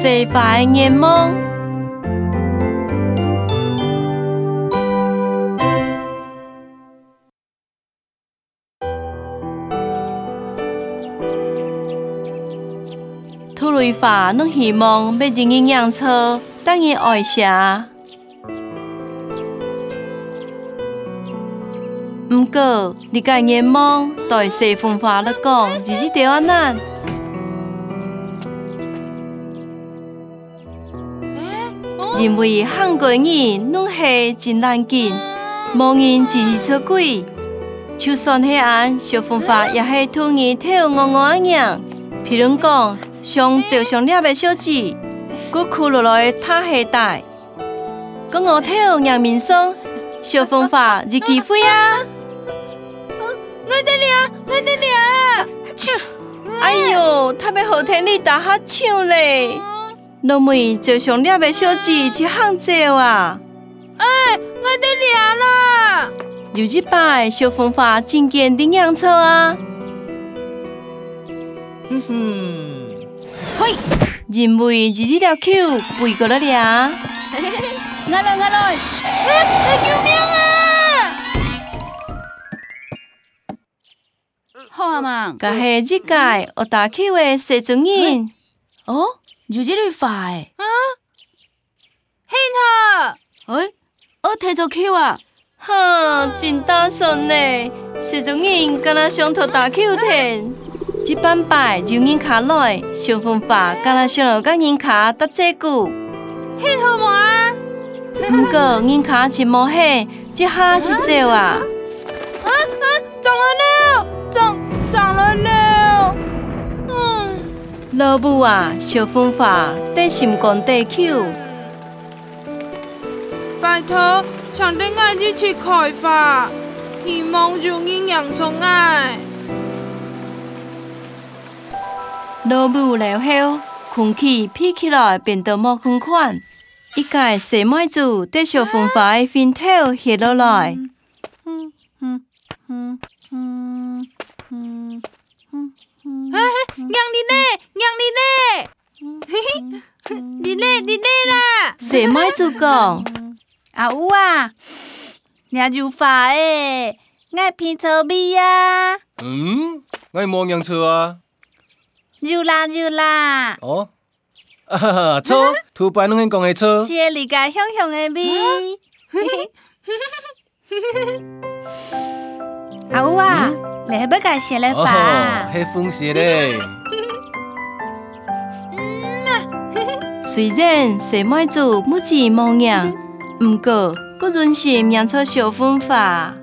西化的眼梦。土雷话，侬希望要人人养错，等于爱下。毋过，你家眼望对西方话来讲，就是条啊难。因为韩国语拢是真难见，无人就是出轨。就算黑暗，小方法也是突然跳我我一样。譬如讲，像就像两个小子，佮哭落来他下带，佮我跳杨明生，小方法是机会啊！我的脸，我的脸，啾！哎呦，他被后天里打哈欠嘞！老妹就像两个小子去杭州啊！哎，我的脸啦！有一摆小风花真坚定养错啊！哼哼，嘿，因为日日条口背过了俩。我来，我来！哎，救命啊！好啊嘛，噶是一届学大口的西中人。哦，就这类快啊！很好，哎，我提着口啊！哈，真大声呢！西中人敢若上头大口听，一般摆就人卡来，上分法敢若上头甲人卡搭这句，很好嘛！不过人卡真无黑，这下是走啊！啊啊，中了了，中中了了！嗯，老母啊，小风法得心肝地口，拜托。想对爱一起开发，希望就阴阳从爱。老母了后，空气闭起来变得无空款。一个小妹子在小风花的 fin 头下落来。嗯嗯嗯嗯嗯嗯。哎，娘你呢？娘你呢？嘿嘿，你呢？你呢啦？小妹子讲。啊有啊，你就发诶，爱偏草味啊。嗯，爱望样错啊。有啦有啦。哦，啊哈哈，错，土白拢肯讲的错。是理解香香的味。啊有啊，你还不该写来发。哦，还风写嘞。虽然小妹子目前模样。不过，佫润心养出小方法。